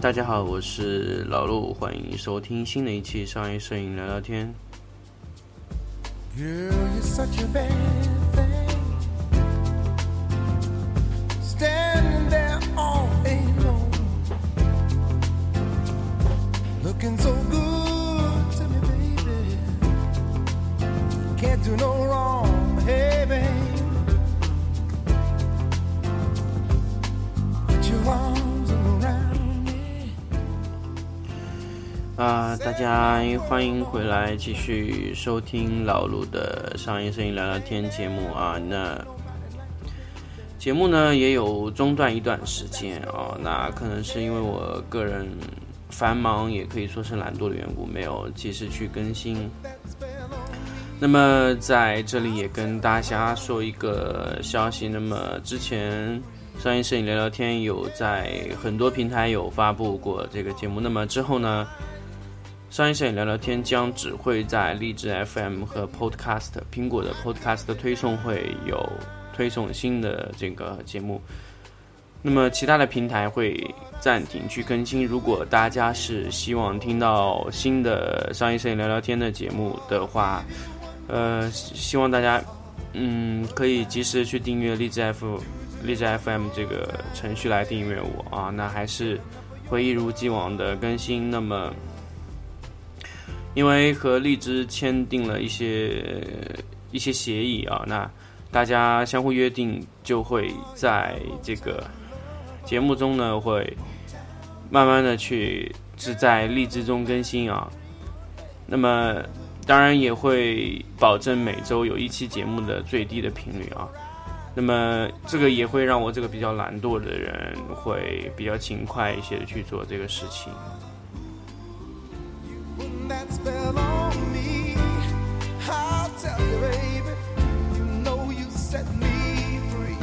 大家好，我是老陆，欢迎收听新的一期商业摄影聊聊天。Girl, 大家欢迎回来，继续收听老卢的商业摄影聊聊天节目啊。那节目呢也有中断一段时间啊，那可能是因为我个人繁忙，也可以说是懒惰的缘故，没有及时去更新。那么在这里也跟大家说一个消息，那么之前商业摄影聊聊天有在很多平台有发布过这个节目，那么之后呢？商业摄影聊聊天将只会在荔枝 FM 和 Podcast 苹果的 Podcast 推送会有推送新的这个节目，那么其他的平台会暂停去更新。如果大家是希望听到新的商业摄影聊聊天的节目的话，呃，希望大家嗯可以及时去订阅荔枝 F 荔枝 FM 这个程序来订阅我啊，那还是会一如既往的更新。那么。因为和荔枝签订了一些一些协议啊，那大家相互约定，就会在这个节目中呢，会慢慢的去是在荔枝中更新啊。那么当然也会保证每周有一期节目的最低的频率啊。那么这个也会让我这个比较懒惰的人会比较勤快一些的去做这个事情。Putting that spell on me. I'll tell you, baby, you know you set me free.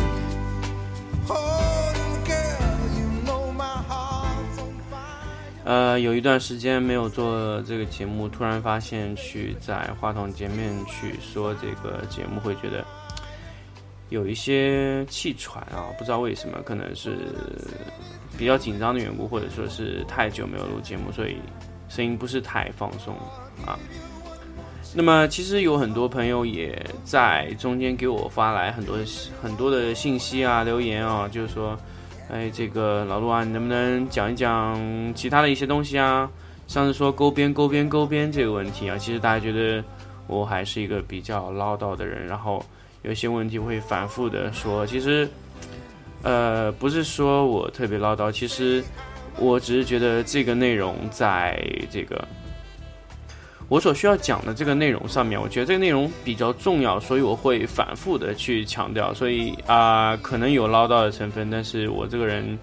Oh, girl, you know my heart's on fire. 呃，有一段时间没有做这个节目，突然发现去在话筒前面去说这个节目，会觉得有一些气喘啊，不知道为什么，可能是比较紧张的缘故，或者说是太久没有录节目，所以声音不是太放松啊。那么其实有很多朋友也在中间给我发来很多很多的信息啊、留言啊，就是说。哎，这个老陆啊，你能不能讲一讲其他的一些东西啊？上次说勾边勾边勾边这个问题啊，其实大家觉得我还是一个比较唠叨的人，然后有些问题会反复的说。其实，呃，不是说我特别唠叨，其实我只是觉得这个内容在这个我所需要讲的这个内容上面，我觉得这个内容比较重要，所以我会反复的去强调。所以啊、可能有唠叨的成分，但是我这个人，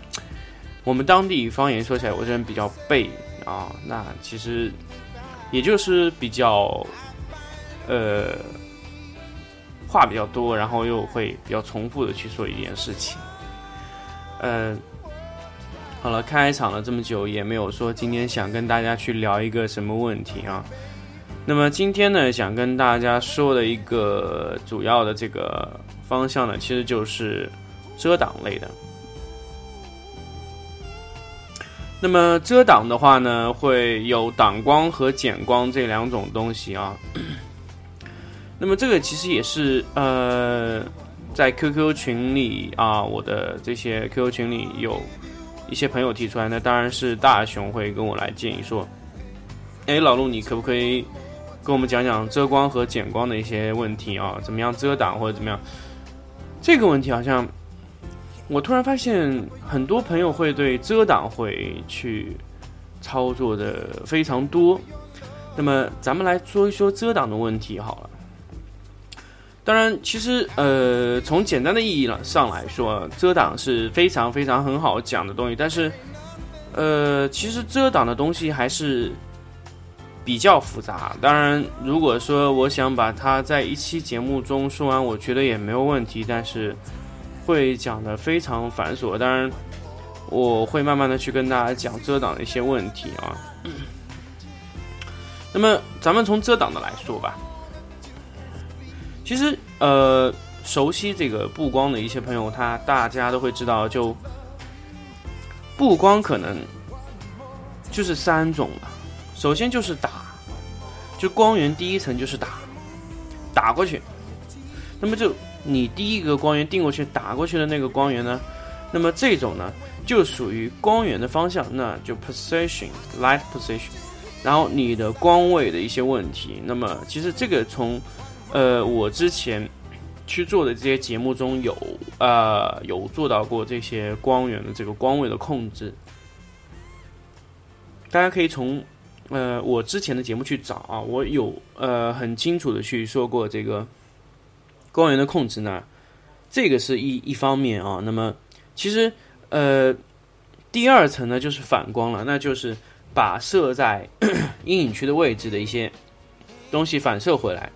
我们当地方言说起来，我这人比较背啊。那其实也就是比较呃话比较多，然后又会比较重复的去说一件事情。呃，好了，开场了这么久，也没有说今天想跟大家去聊一个什么问题啊。那么今天呢，想跟大家说的一个主要的这个方向呢，其实就是遮挡类的。那么遮挡的话呢，会有挡光和减光这两种东西啊。那么这个其实也是呃，在 QQ 群里啊，我的这些 QQ 群里有一些朋友提出来，那当然是大雄会跟我来建议说，哎，老陆，你可不可以跟我们讲讲遮光和减光的一些问题啊？怎么样遮挡或者怎么样？这个问题好像我突然发现，很多朋友会对遮挡会去操作的非常多。那么咱们来说一说遮挡的问题好了。当然，其实呃，从简单的意义上来说，遮挡是非常非常很好讲的东西。但是，呃，其实遮挡的东西还是比较复杂。当然，如果说我想把它在一期节目中说完，我觉得也没有问题。但是会讲的非常繁琐。当然，我会慢慢的去跟大家讲遮挡的一些问题啊。那么，咱们从遮挡的来说吧。其实，呃，熟悉这个布光的一些朋友，他大家都会知道，就布光可能就是三种了。首先就是打，就光源第一层就是打，打过去。那么就你第一个光源定过去打过去的那个光源呢，那么这种呢就属于光源的方向，那就 position light position。然后你的光位的一些问题，那么其实这个从呃我之前去做的这些节目中有呃有做到过这些光源的这个光位的控制，大家可以从呃我之前的节目去找啊，我有呃很清楚的去说过这个光源的控制呢，这个是一一方面啊，那么其实呃第二层呢就是反光了，那就是。把射在 阴影区的位置的一些东西反射回来，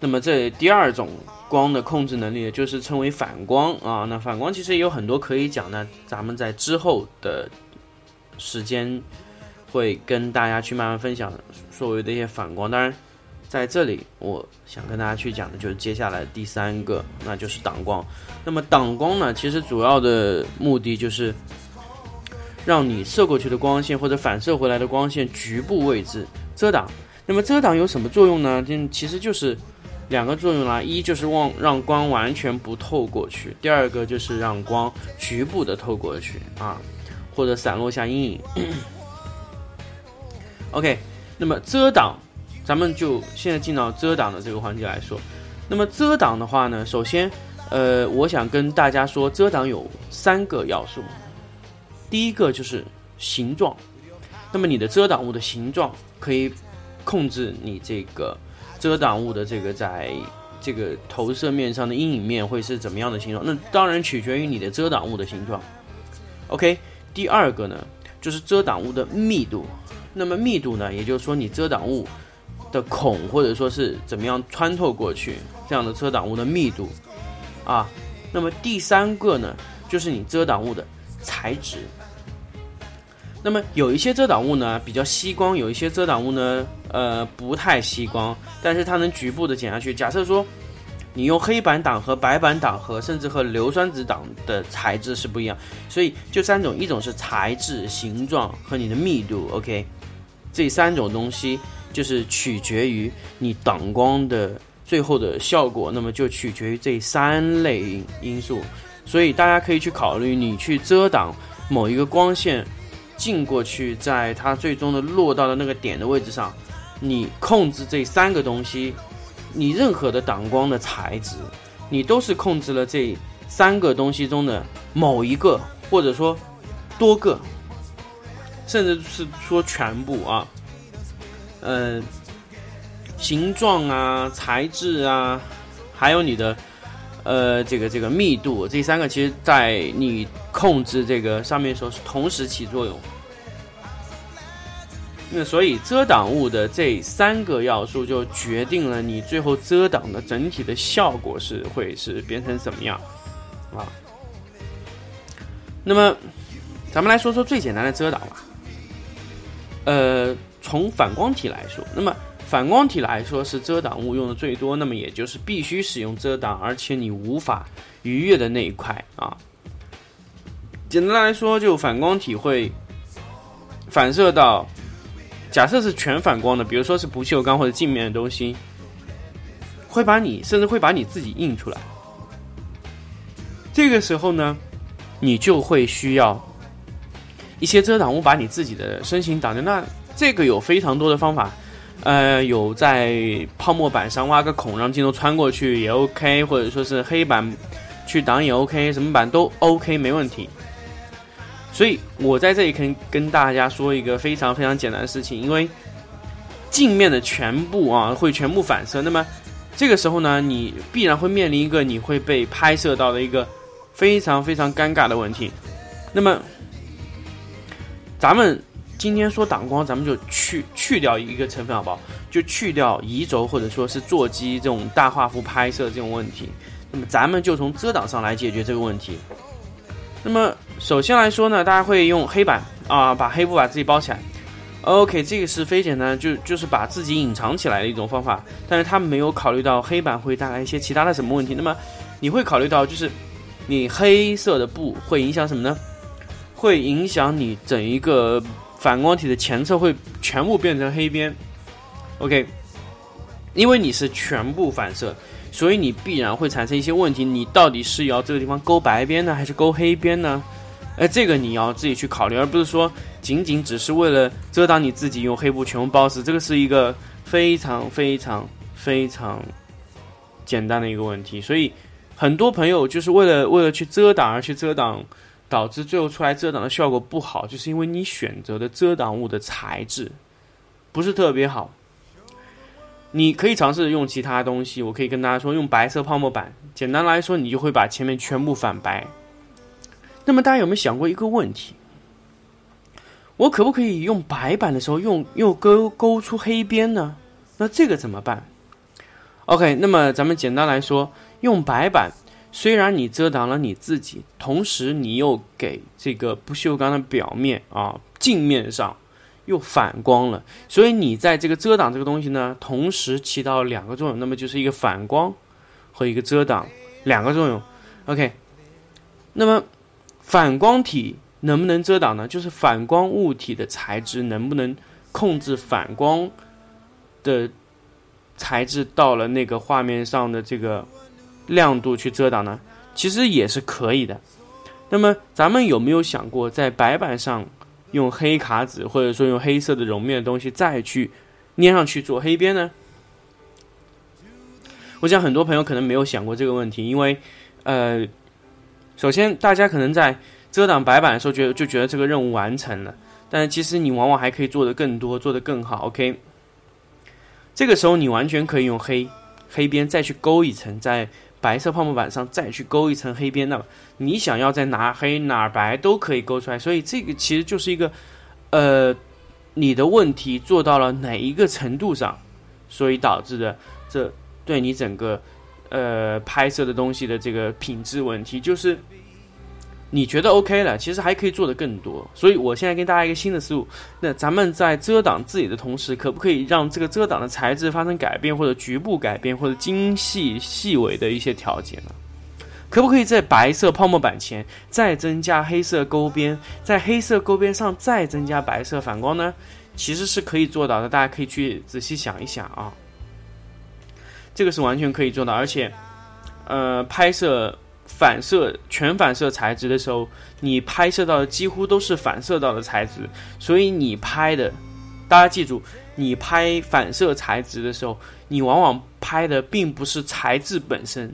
那么这第二种光的控制能力就是称为反光啊。那反光其实也有很多可以讲呢，咱们在之后的时间会跟大家去慢慢分享所谓的一些反光。当然，在这里我想跟大家去讲的就是接下来第三个，那就是挡光。那么挡光呢，其实主要的目的就是。让你射过去的光线或者反射回来的光线局部位置遮挡。那么遮挡有什么作用呢？就其实就是两个作用啦，一就是望让光完全不透过去，第二个就是让光局部的透过去啊，或者散落下阴影。OK，那么遮挡，咱们就现在进到遮挡的这个环节来说。那么遮挡的话呢，首先，呃，我想跟大家说，遮挡有三个要素。第一个就是形状，那么你的遮挡物的形状可以控制你这个遮挡物的这个在这个投射面上的阴影面会是怎么样的形状？那当然取决于你的遮挡物的形状。OK，第二个呢就是遮挡物的密度，那么密度呢，也就是说你遮挡物的孔或者说是怎么样穿透过去这样的遮挡物的密度啊，那么第三个呢就是你遮挡物的材质。那么有一些遮挡物呢比较吸光，有一些遮挡物呢，呃不太吸光，但是它能局部的减下去。假设说你用黑板挡和白板挡和甚至和硫酸纸挡的材质是不一样，所以就三种，一种是材质、形状和你的密度。OK，这三种东西就是取决于你挡光的最后的效果，那么就取决于这三类因素。所以大家可以去考虑，你去遮挡某一个光线。进过去，在它最终的落到的那个点的位置上，你控制这三个东西，你任何的挡光的材质，你都是控制了这三个东西中的某一个，或者说多个，甚至是说全部啊，嗯，形状啊、材质啊，还有你的。呃，这个这个密度，这三个其实在你控制这个上面时候是同时起作用。那所以遮挡物的这三个要素就决定了你最后遮挡的整体的效果是会是变成怎么样啊？那么咱们来说说最简单的遮挡吧。呃，从反光体来说，那么。反光体来说是遮挡物用的最多，那么也就是必须使用遮挡，而且你无法逾越的那一块啊。简单来说，就反光体会反射到，假设是全反光的，比如说是不锈钢或者镜面的东西，会把你甚至会把你自己印出来。这个时候呢，你就会需要一些遮挡物把你自己的身形挡着。那这个有非常多的方法。呃，有在泡沫板上挖个孔，让镜头穿过去也 OK，或者说是黑板去挡也 OK，什么板都 OK，没问题。所以我在这里可以跟大家说一个非常非常简单的事情，因为镜面的全部啊会全部反射，那么这个时候呢，你必然会面临一个你会被拍摄到的一个非常非常尴尬的问题。那么咱们。今天说挡光，咱们就去去掉一个成分好不好？就去掉移轴或者说是座机这种大画幅拍摄这种问题。那么咱们就从遮挡上来解决这个问题。那么首先来说呢，大家会用黑板啊，把黑布把自己包起来。OK，这个是非简单，就就是把自己隐藏起来的一种方法。但是他没有考虑到黑板会带来一些其他的什么问题。那么你会考虑到就是你黑色的布会影响什么呢？会影响你整一个。反光体的前侧会全部变成黑边。OK，因为你是全部反射，所以你必然会产生一些问题。你到底是要这个地方勾白边呢，还是勾黑边呢？哎，这个你要自己去考虑，而不是说仅仅只是为了遮挡你自己用黑布全部包死。这个是一个非常非常非常简单的一个问题。所以很多朋友就是为了为了去遮挡而去遮挡，导致最后出来遮挡的效果不好，就是因为你选择的遮挡物的材质不是特别好。你可以尝试用其他东西，我可以跟大家说，用白色泡沫板。简单来说，你就会把前面全部反白。那么大家有没有想过一个问题？我可不可以用白板的时候用又勾勾出黑边呢？那这个怎么办？OK，那么咱们简单来说，用白板，虽然你遮挡了你自己，同时你又给这个不锈钢的表面啊镜面上又反光了，所以你在这个遮挡这个东西呢，同时起到两个作用，那么就是一个反光和一个遮挡两个作用。OK，那么。反光体能不能遮挡呢？就是反光物体的材质能不能控制反光的材质到了那个画面上的这个亮度去遮挡呢？其实也是可以的。那么咱们有没有想过，在白板上用黑卡纸或者说用黑色的绒面的东西再去粘上去做黑边呢？我想很多朋友可能没有想过这个问题，因为呃。首先，大家可能在遮挡白板的时候，觉得就觉得这个任务完成了，但是其实你往往还可以做得更多，做得更好。OK，这个时候你完全可以用黑黑边再去勾一层，在白色泡沫板上再去勾一层黑边。那么你想要在哪黑哪白都可以勾出来。所以这个其实就是一个，呃，你的问题做到了哪一个程度上，所以导致的这对你整个。呃，拍摄的东西的这个品质问题，就是你觉得 OK 了，其实还可以做的更多。所以我现在跟大家一个新的思路，那咱们在遮挡自己的同时，可不可以让这个遮挡的材质发生改变，或者局部改变，或者精细细微的一些调节呢？可不可以在白色泡沫板前再增加黑色勾边，在黑色勾边上再增加白色反光呢？其实是可以做到的，大家可以去仔细想一想啊。这个是完全可以做到，而且，呃，拍摄反射全反射材质的时候，你拍摄到的几乎都是反射到的材质，所以你拍的，大家记住，你拍反射材质的时候，你往往拍的并不是材质本身，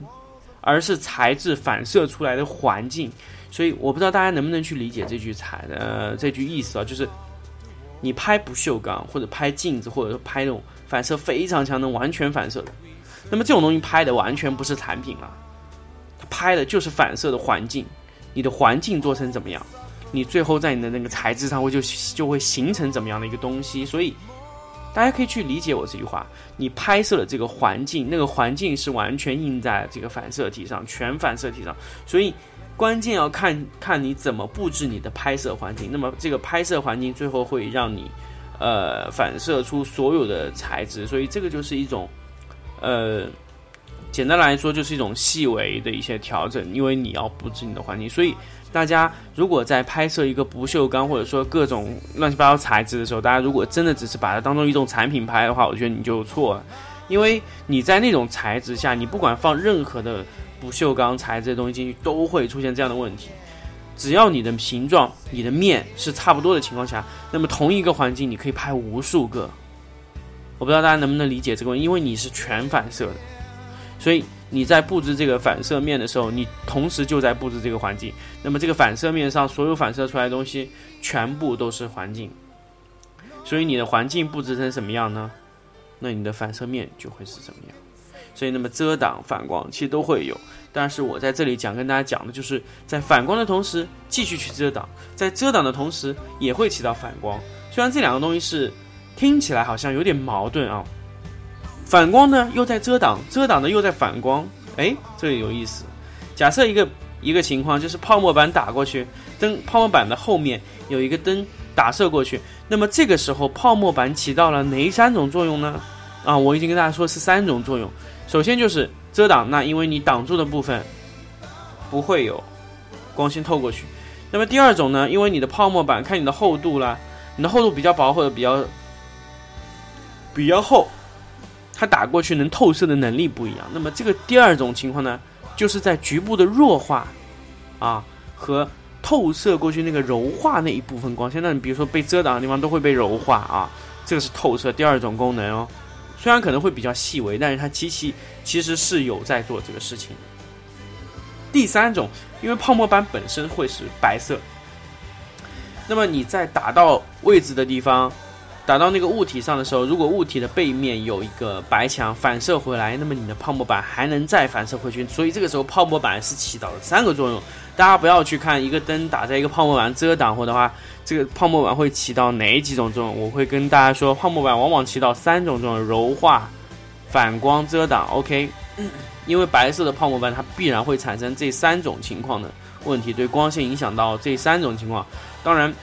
而是材质反射出来的环境。所以我不知道大家能不能去理解这句材呃这句意思啊，就是你拍不锈钢或者拍镜子，或者说拍那种反射非常强、能完全反射的。那么这种东西拍的完全不是产品了，它拍的就是反射的环境，你的环境做成怎么样，你最后在你的那个材质上会就就会形成怎么样的一个东西。所以大家可以去理解我这句话：你拍摄的这个环境，那个环境是完全印在这个反射体上，全反射体上。所以关键要看看你怎么布置你的拍摄环境。那么这个拍摄环境最后会让你呃反射出所有的材质。所以这个就是一种。呃，简单来说就是一种细微的一些调整，因为你要布置你的环境，所以大家如果在拍摄一个不锈钢或者说各种乱七八糟材质的时候，大家如果真的只是把它当做一种产品拍的话，我觉得你就错了，因为你在那种材质下，你不管放任何的不锈钢材质的东西进去，都会出现这样的问题。只要你的形状、你的面是差不多的情况下，那么同一个环境你可以拍无数个。我不知道大家能不能理解这个问题，因为你是全反射的，所以你在布置这个反射面的时候，你同时就在布置这个环境。那么这个反射面上所有反射出来的东西，全部都是环境。所以你的环境布置成什么样呢？那你的反射面就会是什么样。所以那么遮挡、反光其实都会有，但是我在这里讲跟大家讲的就是在反光的同时继续去遮挡，在遮挡的同时也会起到反光。虽然这两个东西是。听起来好像有点矛盾啊，反光呢又在遮挡，遮挡的又在反光，哎，这个有意思。假设一个一个情况就是泡沫板打过去，灯泡沫板的后面有一个灯打射过去，那么这个时候泡沫板起到了哪三种作用呢？啊，我已经跟大家说是三种作用。首先就是遮挡，那因为你挡住的部分不会有光线透过去。那么第二种呢，因为你的泡沫板看你的厚度啦。你的厚度比较薄或者比较比较厚，它打过去能透射的能力不一样。那么这个第二种情况呢，就是在局部的弱化啊和透射过去那个柔化那一部分光线。那你比如说被遮挡的地方都会被柔化啊，这个是透射第二种功能哦。虽然可能会比较细微，但是它机器其实是有在做这个事情。第三种，因为泡沫板本身会是白色，那么你在打到位置的地方，打到那个物体上的时候，如果物体的背面有一个白墙反射回来，那么你的泡沫板还能再反射回去。所以这个时候泡沫板是起到了三个作用。大家不要去看一个灯打在一个泡沫板遮挡或的话，这个泡沫板会起到哪几种作用？我会跟大家说，泡沫板往往起到三种作用：柔化、反光、遮挡。OK。因为白色的泡沫板，它必然会产生这三种情况的问题，对光线影响到这三种情况。当然，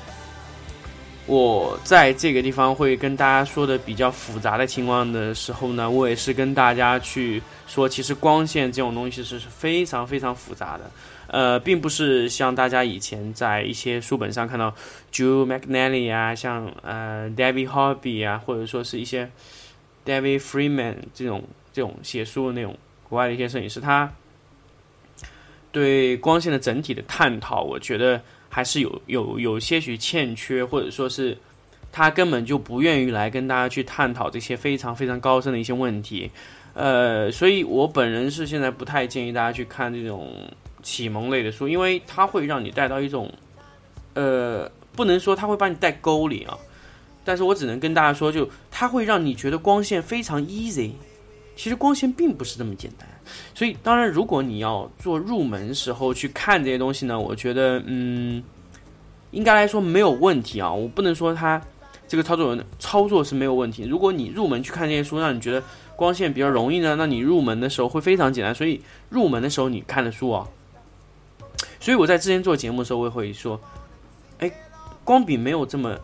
我在这个地方会跟大家说的比较复杂的情况的时候呢，我也是跟大家去说，其实光线这种东西是是非常非常复杂的，呃，并不是像大家以前在一些书本上看到 Joe McNally 啊，像呃 David Hobby 啊，或者说是一些 David Freeman 这种这种写书的那种。国外的一些摄影师，他对光线的整体的探讨，我觉得还是有有有些许欠缺，或者说是他根本就不愿意来跟大家去探讨这些非常非常高深的一些问题。呃，所以我本人是现在不太建议大家去看这种启蒙类的书，因为它会让你带到一种呃，不能说它会把你带沟里啊，但是我只能跟大家说，就它会让你觉得光线非常 easy。其实光线并不是这么简单，所以当然，如果你要做入门时候去看这些东西呢，我觉得，嗯，应该来说没有问题啊。我不能说它这个操作操作是没有问题。如果你入门去看这些书，让你觉得光线比较容易呢，那你入门的时候会非常简单。所以入门的时候你看的书啊，所以我在之前做节目的时候，我也会说，哎，光比没有这么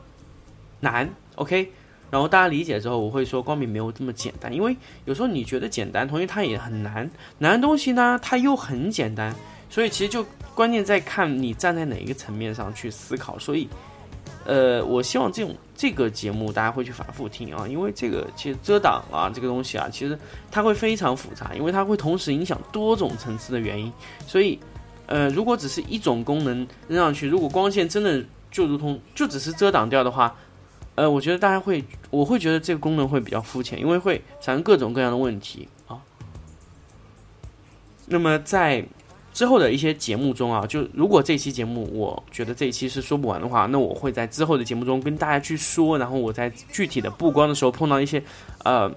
难，OK。然后大家理解之后，我会说光明没有这么简单，因为有时候你觉得简单，同时它也很难。难的东西呢，它又很简单，所以其实就关键在看你站在哪一个层面上去思考。所以，呃，我希望这种这个节目大家会去反复听啊，因为这个其实遮挡啊这个东西啊，其实它会非常复杂，因为它会同时影响多种层次的原因。所以，呃，如果只是一种功能扔上去，如果光线真的就如同就只是遮挡掉的话。呃，我觉得大家会，我会觉得这个功能会比较肤浅，因为会产生各种各样的问题啊。那么在之后的一些节目中啊，就如果这期节目我觉得这一期是说不完的话，那我会在之后的节目中跟大家去说，然后我在具体的布光的时候碰到一些呃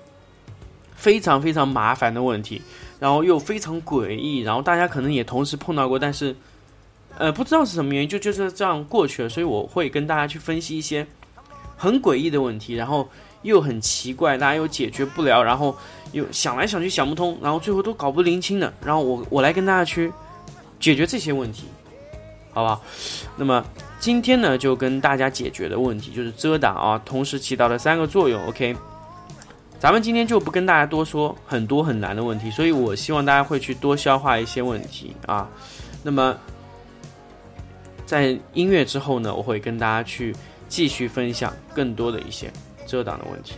非常非常麻烦的问题，然后又非常诡异，然后大家可能也同时碰到过，但是呃不知道是什么原因，就就是这样过去了，所以我会跟大家去分析一些。很诡异的问题，然后又很奇怪，大家又解决不了，然后又想来想去想不通，然后最后都搞不灵清的，然后我我来跟大家去解决这些问题，好不好？那么今天呢，就跟大家解决的问题就是遮挡啊，同时起到了三个作用。OK，咱们今天就不跟大家多说很多很难的问题，所以我希望大家会去多消化一些问题啊。那么在音乐之后呢，我会跟大家去。继续分享更多的一些遮挡的问题。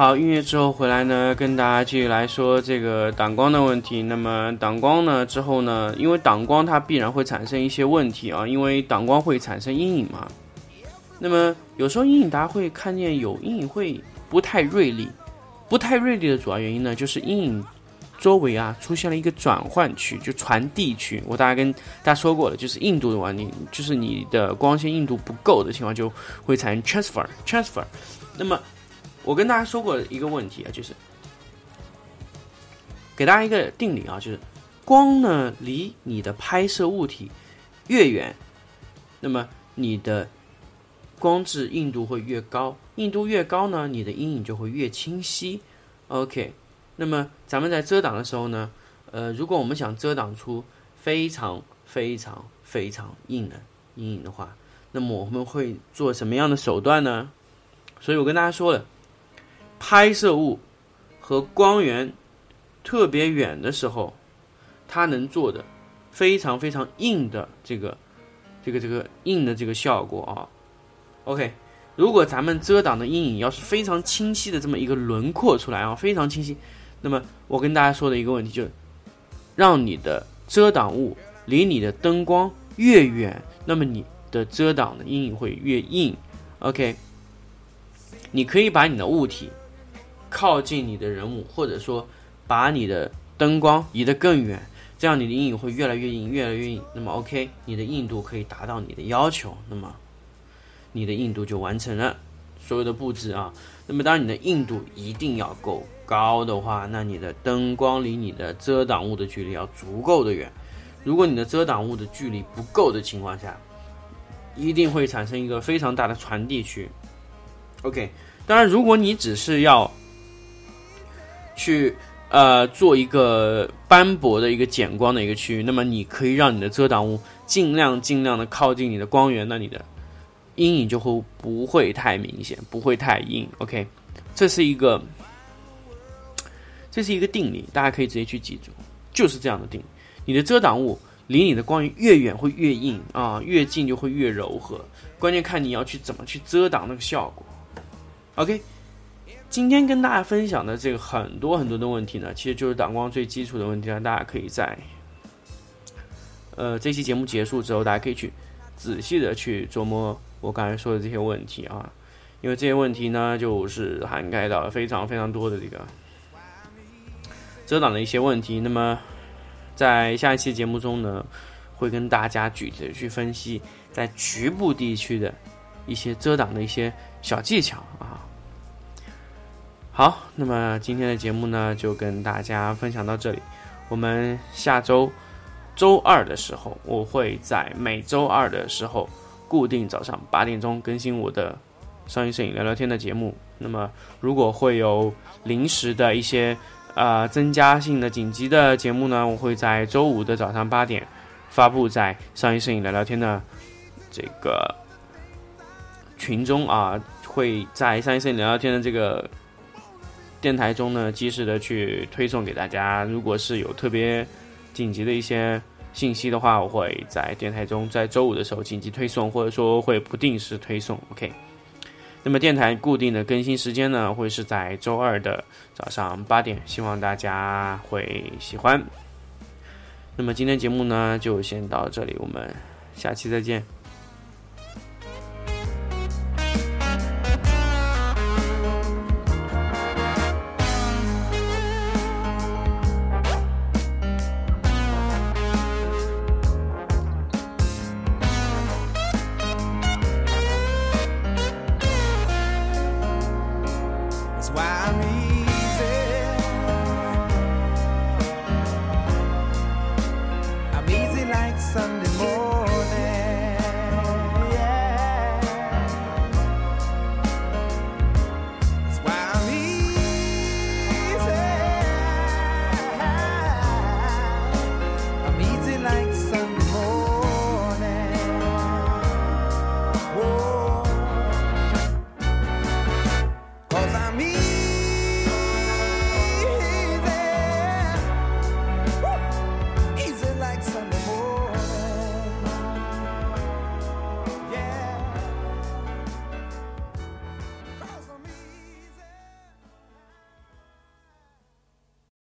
好，音乐之后回来呢，跟大家继续来说这个挡光的问题。那么挡光呢之后呢，因为挡光它必然会产生一些问题啊，因为挡光会产生阴影嘛。那么有时候阴影大家会看见有阴影会不太锐利，不太锐利的主要原因呢，就是阴影周围啊出现了一个转换区，就传递区。我大概跟大家说过了，就是硬度的问题，就是你的光线硬度不够的情况，就会产生 transfer transfer。那么我跟大家说过一个问题啊，就是给大家一个定理啊，就是光呢离你的拍摄物体越远，那么你的光质硬度会越高，硬度越高呢，你的阴影就会越清晰。OK，那么咱们在遮挡的时候呢，呃，如果我们想遮挡出非常非常非常硬的阴影的话，那么我们会做什么样的手段呢？所以我跟大家说了，拍摄物和光源特别远的时候，它能做的非常非常硬的这个这个这个硬的这个效果啊。OK，如果咱们遮挡的阴影要是非常清晰的这么一个轮廓出来啊，非常清晰，那么我跟大家说的一个问题就是，让你的遮挡物离你的灯光越远，那么你的遮挡的阴影会越硬。OK，你可以把你的物体靠近你的人物，或者说把你的灯光移得更远，这样你的阴影会越来越硬，越来越硬。那么 OK，你的硬度可以达到你的要求，那么你的硬度就完成了所有的布置啊。那么当然你的硬度一定要够高的话，那你的灯光离你的遮挡物的距离要足够的远。如果你的遮挡物的距离不够的情况下，一定会产生一个非常大的传递区。OK，当然，如果你只是要去呃做一个斑驳的一个减光的一个区域，那么你可以让你的遮挡物尽量尽量的靠近你的光源，那你的阴影就会不会太明显，不会太硬。OK，这是一个这是一个定理，大家可以直接去记住，就是这样的定理。你的遮挡物离你的光源越远会越硬啊，越近就会越柔和。关键看你要去怎么去遮挡那个效果。OK，今天跟大家分享的这个很多很多的问题呢，其实就是挡光最基础的问题了。大家可以在呃这期节目结束之后，大家可以去仔细的去琢磨我刚才说的这些问题啊，因为这些问题呢，就是涵盖到了非常非常多的这个遮挡的一些问题。那么在下一期节目中呢，会跟大家具体的去分析在局部地区的一些遮挡的一些小技巧啊。好，那么今天的节目呢，就跟大家分享到这里。我们下周周二的时候，我会在每周二的时候固定早上八点钟更新我的商业摄影聊聊天的节目。那么如果会有临时的一些呃增加性的紧急的节目呢，我会在周五的早上八点发布在商业摄影聊聊天的这个群中啊，会在商业摄影聊聊天的这个。电台中呢，及时的去推送给大家。如果是有特别紧急的一些信息的话，我会在电台中在周五的时候紧急推送，或者说会不定时推送。OK。那么电台固定的更新时间呢，会是在周二的早上八点，希望大家会喜欢。那么今天节目呢，就先到这里，我们下期再见。